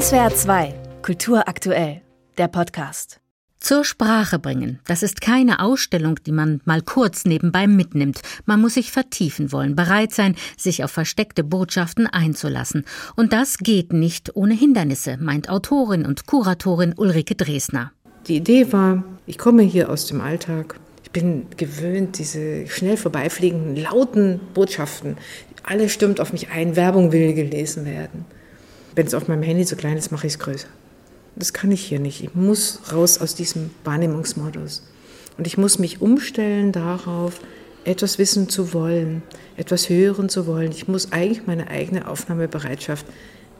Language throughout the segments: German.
SWR 2, Kultur aktuell, der Podcast. Zur Sprache bringen. Das ist keine Ausstellung, die man mal kurz nebenbei mitnimmt. Man muss sich vertiefen wollen, bereit sein, sich auf versteckte Botschaften einzulassen. Und das geht nicht ohne Hindernisse, meint Autorin und Kuratorin Ulrike Dresner. Die Idee war, ich komme hier aus dem Alltag. Ich bin gewöhnt, diese schnell vorbeifliegenden, lauten Botschaften. Alles stimmt auf mich ein, Werbung will gelesen werden. Wenn es auf meinem Handy so klein ist, mache ich es größer. Das kann ich hier nicht. Ich muss raus aus diesem Wahrnehmungsmodus. Und ich muss mich umstellen darauf, etwas wissen zu wollen, etwas hören zu wollen. Ich muss eigentlich meine eigene Aufnahmebereitschaft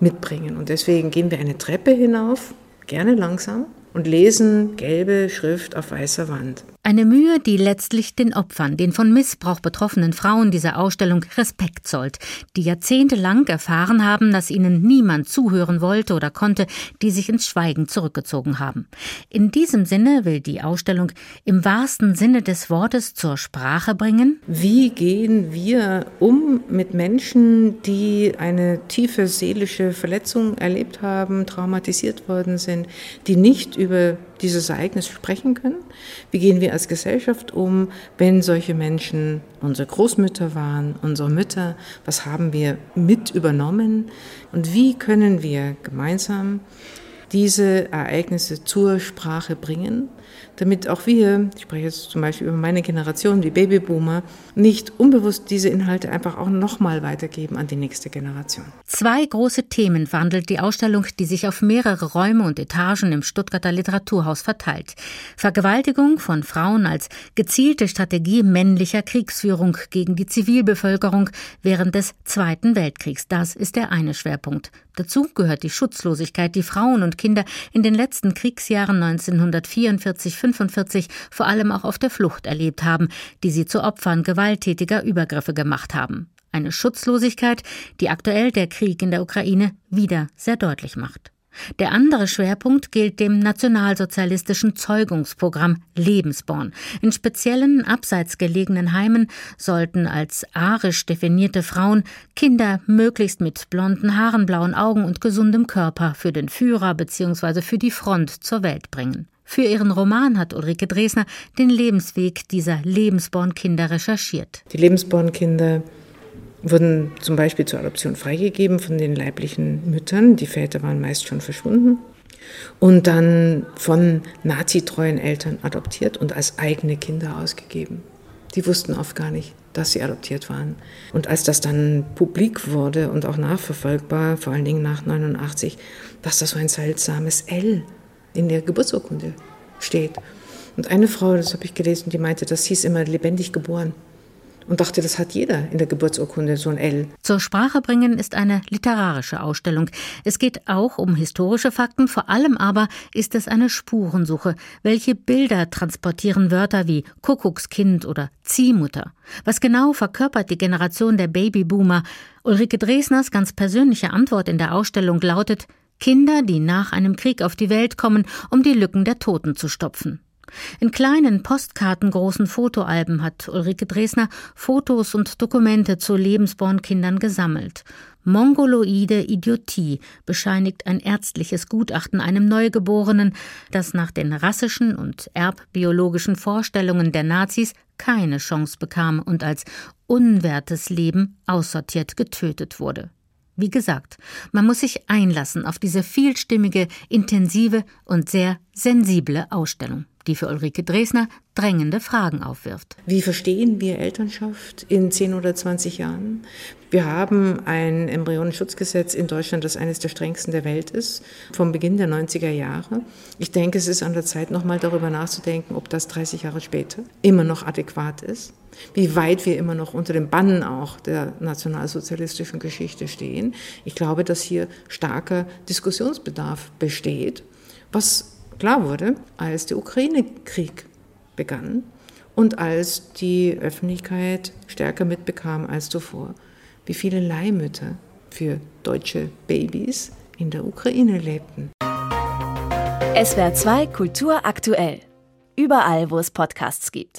mitbringen. Und deswegen gehen wir eine Treppe hinauf, gerne langsam, und lesen gelbe Schrift auf weißer Wand. Eine Mühe, die letztlich den Opfern, den von Missbrauch betroffenen Frauen dieser Ausstellung Respekt zollt, die jahrzehntelang erfahren haben, dass ihnen niemand zuhören wollte oder konnte, die sich ins Schweigen zurückgezogen haben. In diesem Sinne will die Ausstellung im wahrsten Sinne des Wortes zur Sprache bringen. Wie gehen wir um mit Menschen, die eine tiefe seelische Verletzung erlebt haben, traumatisiert worden sind, die nicht über dieses Ereignis sprechen können? Wie gehen wir als Gesellschaft um, wenn solche Menschen unsere Großmütter waren, unsere Mütter? Was haben wir mit übernommen? Und wie können wir gemeinsam diese Ereignisse zur Sprache bringen, damit auch wir, ich spreche jetzt zum Beispiel über meine Generation, die Babyboomer, nicht unbewusst diese Inhalte einfach auch nochmal weitergeben an die nächste Generation. Zwei große Themen wandelt die Ausstellung, die sich auf mehrere Räume und Etagen im Stuttgarter Literaturhaus verteilt. Vergewaltigung von Frauen als gezielte Strategie männlicher Kriegsführung gegen die Zivilbevölkerung während des Zweiten Weltkriegs. Das ist der eine Schwerpunkt. Dazu gehört die Schutzlosigkeit, die Frauen und Kinder in den letzten Kriegsjahren 1944-45 vor allem auch auf der Flucht erlebt haben, die sie zu Opfern gewalttätiger Übergriffe gemacht haben. Eine Schutzlosigkeit, die aktuell der Krieg in der Ukraine wieder sehr deutlich macht. Der andere Schwerpunkt gilt dem nationalsozialistischen Zeugungsprogramm Lebensborn. In speziellen abseits gelegenen Heimen sollten als arisch definierte Frauen Kinder möglichst mit blonden Haaren, blauen Augen und gesundem Körper für den Führer bzw. für die Front zur Welt bringen. Für ihren Roman hat Ulrike Dresner den Lebensweg dieser Lebensborn-Kinder recherchiert. Die Lebensborn-Kinder wurden zum Beispiel zur Adoption freigegeben von den leiblichen Müttern. Die Väter waren meist schon verschwunden. Und dann von nazitreuen Eltern adoptiert und als eigene Kinder ausgegeben. Die wussten oft gar nicht, dass sie adoptiert waren. Und als das dann publik wurde und auch nachverfolgbar, vor allen Dingen nach 89, dass da so ein seltsames L in der Geburtsurkunde steht. Und eine Frau, das habe ich gelesen, die meinte, das hieß immer lebendig geboren und dachte, das hat jeder in der Geburtsurkunde, so ein L. Zur Sprache bringen ist eine literarische Ausstellung. Es geht auch um historische Fakten, vor allem aber ist es eine Spurensuche. Welche Bilder transportieren Wörter wie Kuckuckskind oder Ziehmutter? Was genau verkörpert die Generation der Babyboomer? Ulrike Dresners ganz persönliche Antwort in der Ausstellung lautet Kinder, die nach einem Krieg auf die Welt kommen, um die Lücken der Toten zu stopfen. In kleinen postkartengroßen Fotoalben hat Ulrike Dresner Fotos und Dokumente zu Lebensborn-Kindern gesammelt. Mongoloide Idiotie bescheinigt ein ärztliches Gutachten einem Neugeborenen, das nach den rassischen und erbbiologischen Vorstellungen der Nazis keine Chance bekam und als unwertes Leben aussortiert getötet wurde. Wie gesagt, man muss sich einlassen auf diese vielstimmige, intensive und sehr sensible Ausstellung die für Ulrike Dresner drängende Fragen aufwirft. Wie verstehen wir Elternschaft in 10 oder 20 Jahren? Wir haben ein Embryonenschutzgesetz in Deutschland, das eines der strengsten der Welt ist, vom Beginn der 90er Jahre. Ich denke, es ist an der Zeit, nochmal darüber nachzudenken, ob das 30 Jahre später immer noch adäquat ist. Wie weit wir immer noch unter dem Bann auch der nationalsozialistischen Geschichte stehen. Ich glaube, dass hier starker Diskussionsbedarf besteht, was klar wurde, als der Ukraine-Krieg begann und als die Öffentlichkeit stärker mitbekam als zuvor, wie viele Leihmütter für deutsche Babys in der Ukraine lebten. SWR 2 Kultur aktuell. Überall, wo es Podcasts gibt.